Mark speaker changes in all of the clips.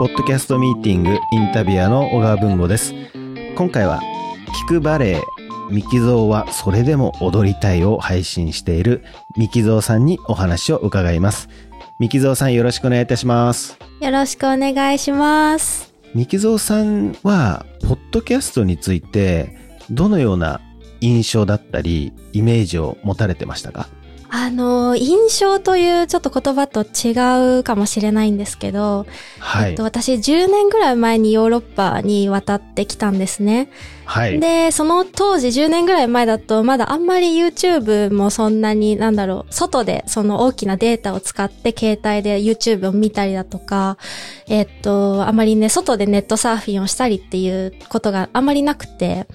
Speaker 1: ポッドキャストミーティングインタビュアーの小川文吾です。今回は、聞くバレエ、ミキゾーはそれでも踊りたいを配信しているミキゾーさんにお話を伺います。ミキゾーさんよろしくお願いいたします。
Speaker 2: よろしくお願いします。
Speaker 1: ミキゾーさんは、ポッドキャストについて、どのような印象だったり、イメージを持たれてましたか？
Speaker 2: あの、印象というちょっと言葉と違うかもしれないんですけど、
Speaker 1: はい
Speaker 2: えっと、。私10年ぐらい前にヨーロッパに渡ってきたんですね。
Speaker 1: はい。
Speaker 2: で、その当時10年ぐらい前だとまだあんまり YouTube もそんなになんだろう、外でその大きなデータを使って携帯で YouTube を見たりだとか、えっと、あまりね、外でネットサーフィンをしたりっていうことがあんまりなくて、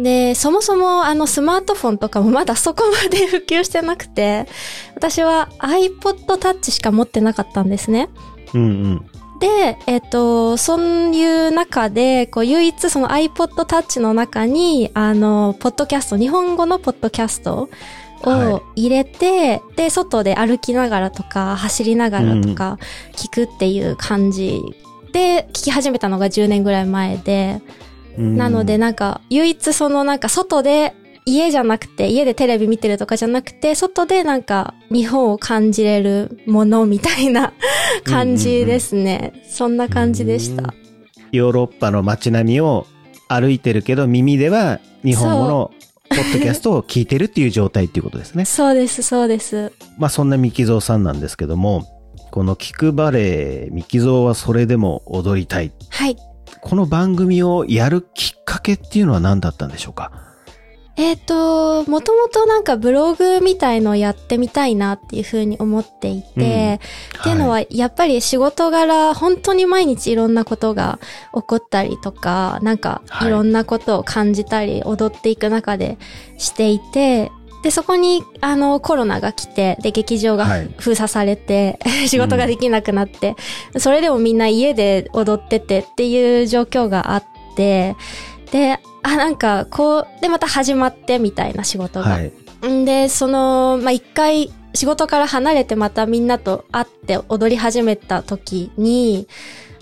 Speaker 2: で、そもそもあのスマートフォンとかもまだそこまで普及してなくて、私は iPod Touch しか持ってなかったんですね。
Speaker 1: うんうん。
Speaker 2: で、えっ、と、そういう中で、こう、唯一その iPod Touch の中に、あの、ポッドキャスト、日本語のポッドキャスト
Speaker 1: はい
Speaker 2: を入れて、で、外で歩きながらとか、走りながらとか、聞くっていう感じで、聞き始めたのが10年ぐらい前で、
Speaker 1: うん
Speaker 2: なので、なんか、唯一そのなんか外で、家じゃなくて、家でテレビ見てるとかじゃなくて、外でなんか、日本を感じれるものみたいな 感じですね。そんな感じでした。
Speaker 1: ヨーロッパの街並みを歩いてるけど耳では日本語のポッドキャストを聞いてるっていう状態っていうことですね。
Speaker 2: そうです、そうです。
Speaker 1: まあそんなミキゾーさんなんですけども、この聞くバレエ、ミキゾーはそれでも踊りたい。
Speaker 2: はい。
Speaker 1: この番組をやるきっかけっていうのは何だったんでしょうか？
Speaker 2: えっ、と、もともとなんかブログみたいのをやってみたいなっていうふうに思っていて、っていうのは、やっぱり仕事柄、本当に毎日いろんなことが起こったりとか、なんか
Speaker 1: はい。
Speaker 2: いろんなことを感じたり、踊っていく中でしていて、で、そこに、あの、コロナが来て、で、劇場が
Speaker 1: はい
Speaker 2: 封鎖されて、仕事ができなくなって、それでもみんな家で踊っててっていう状況があって、で、あ、なんか、こう、で、また始まってみたいな仕事が。
Speaker 1: はい。
Speaker 2: んで、その、まあ、一回仕事から離れてまたみんなと会って踊り始めた時に、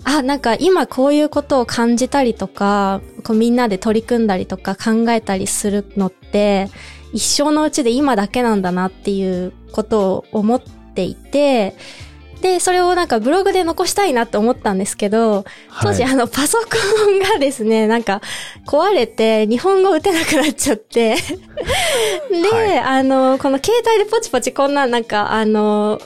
Speaker 2: あ、なんか今こういうことを感じたりとか、こうみんなで取り組んだりとか考えたりするのって、一生のうちで今だけなんだなっていうことを思っていて、で、それをなんかブログで残したいなって思ったんですけど、当時、
Speaker 1: はい
Speaker 2: あの、パソコンがですね、なんか、壊れて、日本語打てなくなっちゃって。で、
Speaker 1: はい
Speaker 2: あの、この携帯でポチポチこんな、なんか、あの、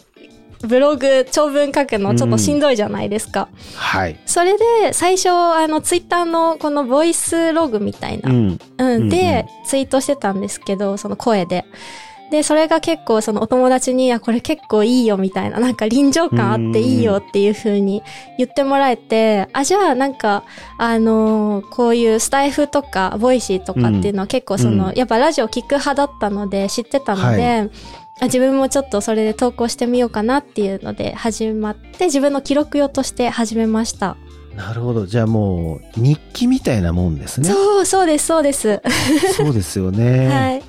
Speaker 2: ブログ、長文書くのちょっとしんどいじゃないですか。
Speaker 1: はい。
Speaker 2: それで、最初、あの、ツイッターのこのボイスログみたいな、
Speaker 1: う
Speaker 2: うん、
Speaker 1: ん。うん
Speaker 2: で、ツイートしてたんですけど、その声で。で、それが結構そのお友達に、あ、これ結構いいよみたいな、なんか臨場感あっていいよっていう風に言ってもらえて、あ、じゃあなんか、あのーこういうスタエフとか、 Voicy とかっていうのは結構その、
Speaker 1: うん
Speaker 2: やっぱラジオ聞く派だったので知ってたので、
Speaker 1: は
Speaker 2: あ自分もちょっとそれで投稿してみようかなっていうので始まって、自分の記録用として始めました。
Speaker 1: なるほど。じゃあもう日記みたいなもんですね。
Speaker 2: そう、そうです、そうです。
Speaker 1: そうですよね。
Speaker 2: はい。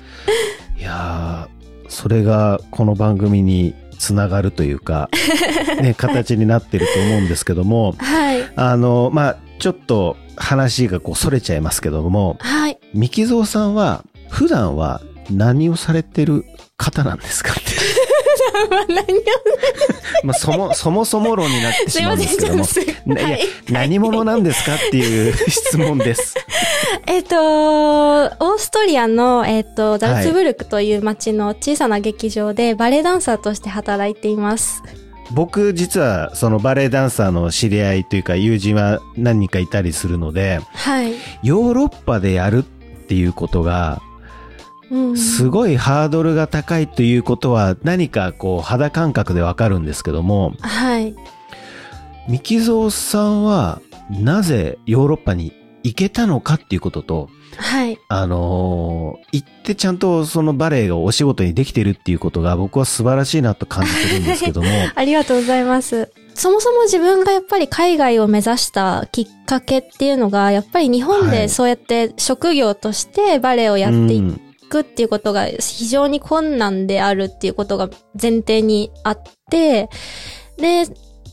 Speaker 1: いやーそれがこの番組につながるというか、ね、形になってると思うんですけども、
Speaker 2: はい。
Speaker 1: あの、まあ、ちょっと話がこう、それちゃいますけども、
Speaker 2: はい。
Speaker 1: ミキゾーさんは、普段は何をされてる方なんですかって。
Speaker 2: 何を
Speaker 1: まあ、そも、そもそも論になってしまうんですけども。
Speaker 2: す
Speaker 1: ねいや
Speaker 2: はい。
Speaker 1: 何者なんですかっていう質問です。
Speaker 2: えっ、と、オーストリアの、えっ、と、ザルツブルクという町の小さな劇場でバレエダンサーとして働いています。
Speaker 1: 僕、実は、そのバレエダンサーの知り合いというか、友人は何人かいたりするので、
Speaker 2: はい。
Speaker 1: ヨーロッパでやるっていうことが、
Speaker 2: うん。
Speaker 1: すごいハードルが高いということは何かこう肌感覚でわかるんですけども、
Speaker 2: はい。
Speaker 1: ミキゾーさんはなぜヨーロッパに行けたのかっていうことと、
Speaker 2: はい。
Speaker 1: あのー行ってちゃんとそのバレエがお仕事にできてるっていうことが僕は素晴らしいなと感じてるんですけども、
Speaker 2: ありがとうございます。そもそも自分がやっぱり海外を目指したきっかけっていうのが、やっぱり日本
Speaker 1: はい
Speaker 2: でそうやって職業としてバレエをやってい
Speaker 1: うん
Speaker 2: くっていうことが非常に困難であるっていうことが前提にあって、で、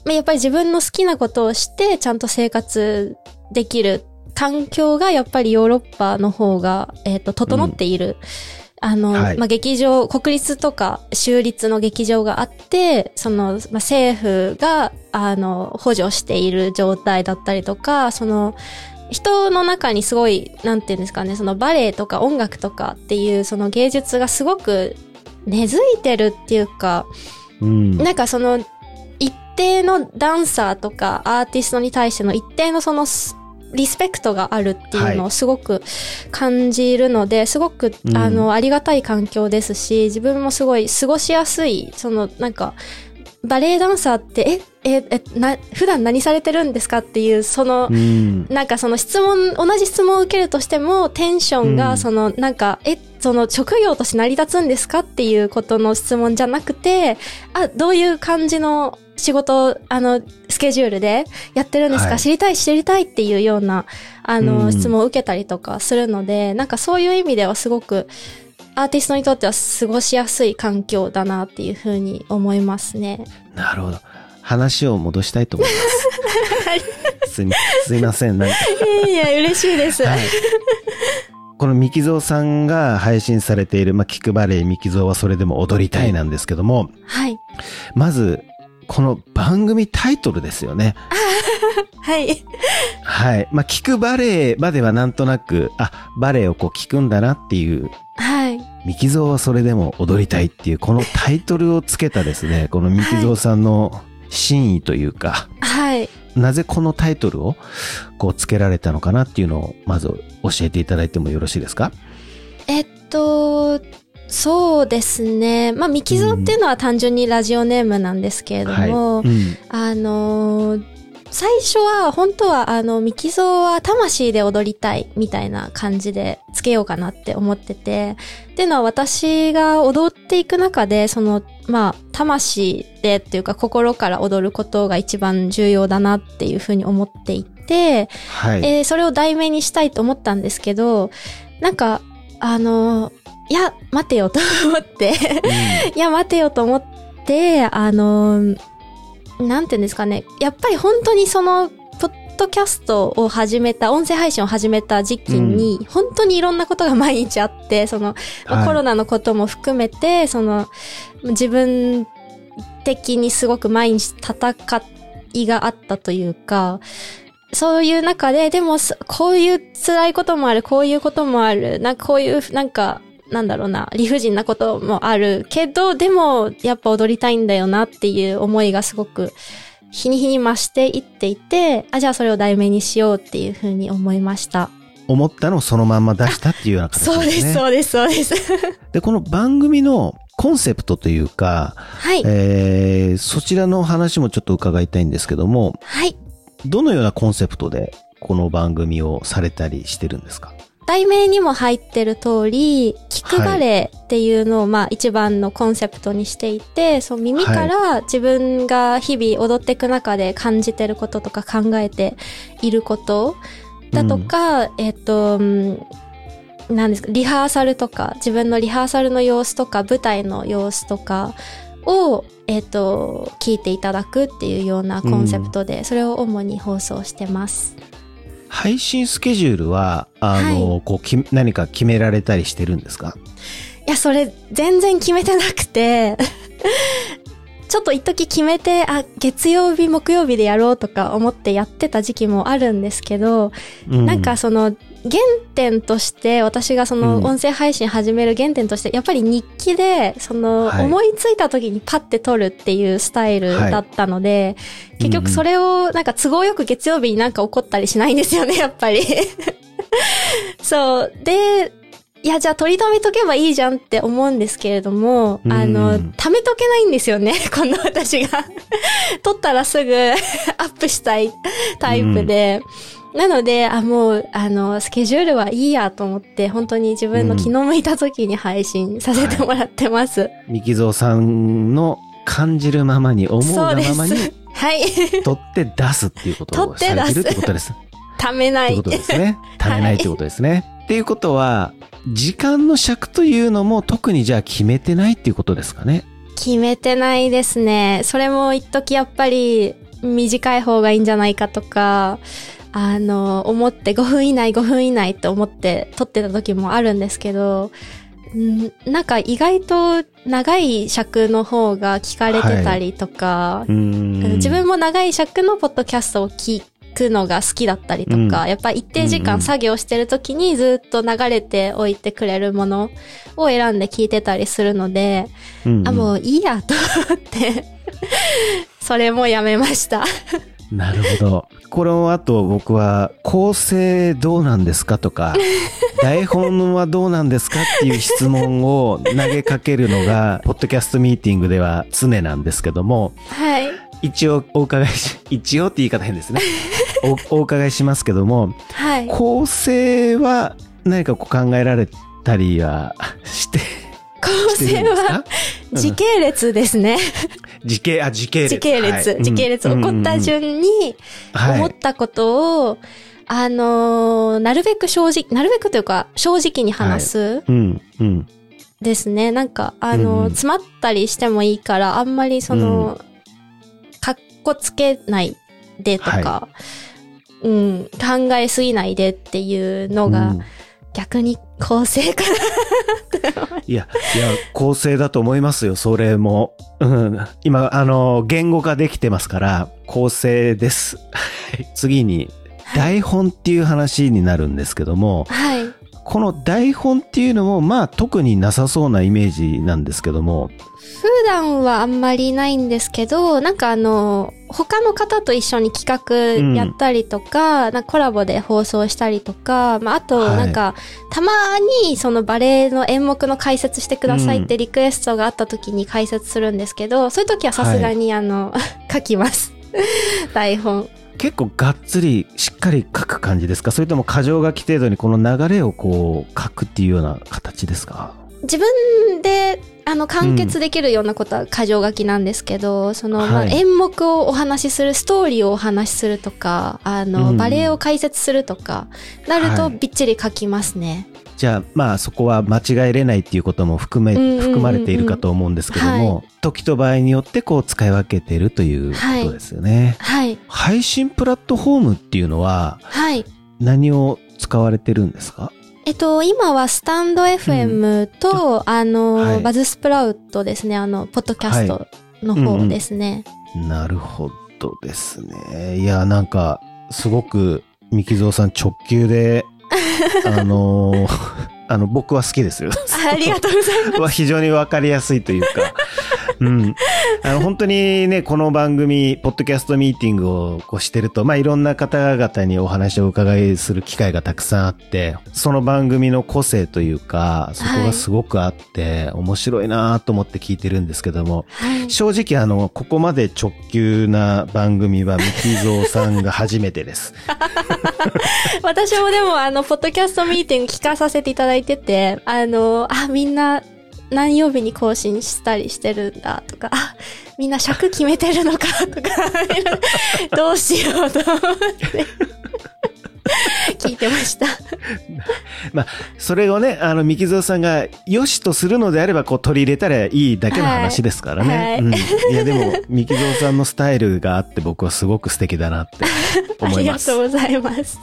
Speaker 2: まあやっぱり自分の好きなことをして、ちゃんと生活できる。環境がやっぱりヨーロッパの方が、えっ、と、整っている。あの、
Speaker 1: はい。
Speaker 2: まあ、劇場、国立とか州立の劇場があって、その、まあ、政府が、あの、補助している状態だったりとか、その、人の中にすごい、なんていうんですかね、そのバレエとか音楽とかっていう、その芸術がすごく根付いてるっていうか、
Speaker 1: うん。
Speaker 2: なんかその、一定のダンサーとかアーティストに対しての一定のそのス、リスペクトがあるっていうのをすごく感じるので、すごく、
Speaker 1: うん
Speaker 2: あの、ありがたい環境ですし、自分もすごい過ごしやすい、その、なんか、バレエダンサーって、え、え、え、な、普段何されてるんですかっていう、その、
Speaker 1: うん。
Speaker 2: なんかその質問、同じ質問を受けるとしても、テンション
Speaker 1: うん。
Speaker 2: が、その、なんか、え、その、職業として成り立つんですかっていうことの質問じゃなくて、あ、どういう感じの仕事、あの、スケジュールでやってるんですか、
Speaker 1: はい。
Speaker 2: 知りたい、知りたいっていうような、あ
Speaker 1: う
Speaker 2: の、
Speaker 1: ん。
Speaker 2: 質問を受けたりとかするので、なんかそういう意味ではすごく、アーティストにとっては過ごしやすい環境だなっていうふうに思いますね。
Speaker 1: なるほど。話を戻したいと思います。すみ、すいません。なんか
Speaker 2: いや、嬉しいです。
Speaker 1: はい。このミキゾーさんが配信されている、まあ、キクバレエミキゾーはそれでも踊りたいなんですけども、
Speaker 2: はい。
Speaker 1: まず、この番組タイトルですよね。
Speaker 2: はい。
Speaker 1: はい。まあ、聞くバレエまではなんとなく、あ、バレエをこう聞くんだなっていう、
Speaker 2: はい。
Speaker 1: ミキゾーはそれでも踊りたいっていう、このタイトルをつけたですね、このミキゾーさんの真意というか、
Speaker 2: はい。
Speaker 1: なぜこのタイトルをこうつけられたのかなっていうのを、まず教えていただいてもよろしいですか？
Speaker 2: えっと、そうですね。まあ、ミキゾーっていうのは単純にラジオネームなんですけれども、
Speaker 1: はい。うん。
Speaker 2: あのー最初は、本当は、あの、ミキゾーは魂で踊りたい、みたいな感じでつけようかなって思ってて、っていうのは私が踊っていく中で、その、まあ、魂でっていうか心から踊ることが一番重要だなっていうふうに思っていて、
Speaker 1: はい。
Speaker 2: えーそれを題名にしたいと思ったんですけど、なんか、あのーいや、待てよと思って、いや、待てよと思って、あのーなんていうんですかね、やっぱり本当にその、ポッドキャストを始めた、音声配信を始めた時期に、本当にいろんなことが毎日あって、その、まあ
Speaker 1: はい。
Speaker 2: コロナのことも含めて、その、自分的にすごく毎日戦いがあったというか、そういう中で、でも、そこういう辛いこともある、こういうこともある、なんかこういう、なんか、なんだろうな、理不尽なこともあるけど、でも、やっぱ踊りたいんだよなっていう思いがすごく、日に日に増していっていて、あ、じゃあそれを題名にしようっていうふうに思いました。
Speaker 1: 思ったのをそのまんま出したっていうような形ですね。
Speaker 2: そうです、そうです、そうです。
Speaker 1: で、この番組のコンセプトというか、
Speaker 2: はい。
Speaker 1: えー、そちらの話もちょっと伺いたいんですけども、
Speaker 2: はい。
Speaker 1: どのようなコンセプトでこの番組をされたりしてるんですか？
Speaker 2: 題名にも入ってる通り、聞くバレエっていうのを、まあ一番のコンセプトにしていて、そう耳から自分が日々踊っていく中で感じてることとか考えていることだとか、えっと、うんなんですか、リハーサルとか、自分のリハーサルの様子とか、舞台の様子とかを、えっと、聞いていただくっていうようなコンセプトで、それを主に放送してます。
Speaker 1: 配信スケジュールは、あの、
Speaker 2: は
Speaker 1: こうき、何か決められたりしてるんですか？
Speaker 2: いや、それ、全然決めてなくて、ちょっと一時決めて、あ、月曜日、木曜日でやろうとか思ってやってた時期もあるんですけど、
Speaker 1: う
Speaker 2: なんかその、原点として、私がその
Speaker 1: うん
Speaker 2: 音声配信始める原点として、やっぱり日記で、その、
Speaker 1: はい
Speaker 2: 思いついた時にパッて撮るっていうスタイルだったので、結局それを、なんか都合よく月曜日になんか起こったりしないんですよね、やっぱり。そう。で、いや、じゃあ取り留めとけばいいじゃんって思うんですけれども、
Speaker 1: うん
Speaker 2: あの、貯めとけないんですよね、この私が。撮ったらすぐアップしたいタイプで。なので、あ、もう、あの、スケジュールはいいやと思って、本当に自分の気の向いた時に配信させてもらってます。
Speaker 1: ミキゾーさんの感じるままに、思うがままに、
Speaker 2: す。はい。
Speaker 1: 取って出すっていうことをされてるってことです。
Speaker 2: 貯めない
Speaker 1: ってこ。とですね。貯めないってことですね。っていうことは、時間の尺というのも特にじゃあ決めてないっていうことですかね。
Speaker 2: 決めてないですね。それも一時やっぱり、短い方がいいんじゃないかとか、あの、思って5分以内5分以内と思って撮ってた時もあるんですけど、んなんか意外と長い尺の方が聞かれてたりとか、
Speaker 1: うーん。
Speaker 2: 自分も長い尺のポッドキャストを聞くのが好きだったりとか、
Speaker 1: うん。
Speaker 2: やっぱ一定時間作業してる時にずっと流れておいてくれるものを選んで聞いてたりするので、
Speaker 1: うんうん。
Speaker 2: あ、もういいやと思って、それもやめました。
Speaker 1: なるほど。この後僕は構成どうなんですかとか、台本はどうなんですかっていう質問を投げかけるのが、ポッドキャストミーティングでは常なんですけども、
Speaker 2: はい。
Speaker 1: 一応お伺いし、一応って言い方変ですね。おお伺いしますけども、
Speaker 2: はい。
Speaker 1: 構成は何かこう考えられたりはして、
Speaker 2: 構成は時系列ですね。
Speaker 1: 時系、あ、時系列。
Speaker 2: 時系列。
Speaker 1: はい
Speaker 2: 時系列。
Speaker 1: うん
Speaker 2: 起こった順に
Speaker 1: はい
Speaker 2: 思ったことを、あのーなるべく正直、なるべくというか、正直に話す
Speaker 1: うん、うん。
Speaker 2: ですね。なんか、あのー
Speaker 1: うんうん
Speaker 2: 詰まったりしてもいいから、あんまりその、かっこつけないでとか、
Speaker 1: は
Speaker 2: うん、考えすぎないでっていうのが、
Speaker 1: うん
Speaker 2: 逆に構成か
Speaker 1: いや、いや、構成だと思いますよ、それも。うん。今、あの、言語化できてますから、構成です。はい次に、台本っていう話になるんですけども、
Speaker 2: な。はい。
Speaker 1: この台本っていうのも、まあ、特になさそうなイメージなんですけども、
Speaker 2: 普段はあんまりないんですけど、なんかあの、他の方と一緒に企画やったりとか、なんかコラボで放送したりとか、まあ、あと、
Speaker 1: はい。
Speaker 2: なんか、たまにそのバレエの演目の解説してくださいってリクエストがあった時に解説するんですけど、そういう時はさすがにあの、書きます。台本。
Speaker 1: 結構がっつりしっかり書く感じですか？それとも箇条書き程度にこの流れをこう書くっていうような形ですか？
Speaker 2: 自分で、あの、完結できるようなことは箇条書きなんですけど、その、まあ
Speaker 1: はい
Speaker 2: 演目をお話しする、ストーリーをお話しするとか、あの、
Speaker 1: うん。
Speaker 2: バレエを解説するとか、なると
Speaker 1: はい。
Speaker 2: びっちり書きますね。
Speaker 1: じゃあ、まあそこは間違えれないっていうことも含め、
Speaker 2: うんうんうんうん
Speaker 1: 含まれているかと思うんですけども、
Speaker 2: は
Speaker 1: 時と場合によってこう使い分けているということですよね。
Speaker 2: はい。
Speaker 1: 配信プラットフォームっていうのは
Speaker 2: はい。
Speaker 1: 何を使われてるんですか？
Speaker 2: えっと、今はスタンド FM と、あの、
Speaker 1: はい
Speaker 2: バズスプラウトですね、あの、ポッドキャストの方ですね。
Speaker 1: なるほどですね。いや、なんか、すごく、三木蔵さん直球で、あのーあの、僕は好きですよ。
Speaker 2: あありがとうございます。
Speaker 1: は非常にわかりやすいというか、うん。あの、本当にね、この番組、ポッドキャストミーティングをこうしてると、まあ、いろんな方々にお話をお伺いする機会がたくさんあって、その番組の個性というか、そこがすごくあって、面白いなと思って聞いてるんですけども、
Speaker 2: はい。
Speaker 1: 正直あの、ここまで直球な番組は、ミキゾーさんが初めてです。
Speaker 2: 私もでも、あの、ポッドキャストミーティング聞かさせていただいてて、あの、あ、みんな、何曜日に更新したりしてるんだとか、あ、みんな尺決めてるのかとか、どうしようと思って、聞いてました。
Speaker 1: まあ、それをね、あの、ミキゾーさんが良しとするのであれば、こう取り入れたらいいだけの話ですからね。
Speaker 2: はい
Speaker 1: うん。いや、でも、ミキゾーさんのスタイルがあって僕はすごく素敵だなって思います
Speaker 2: ありがとう。ございます。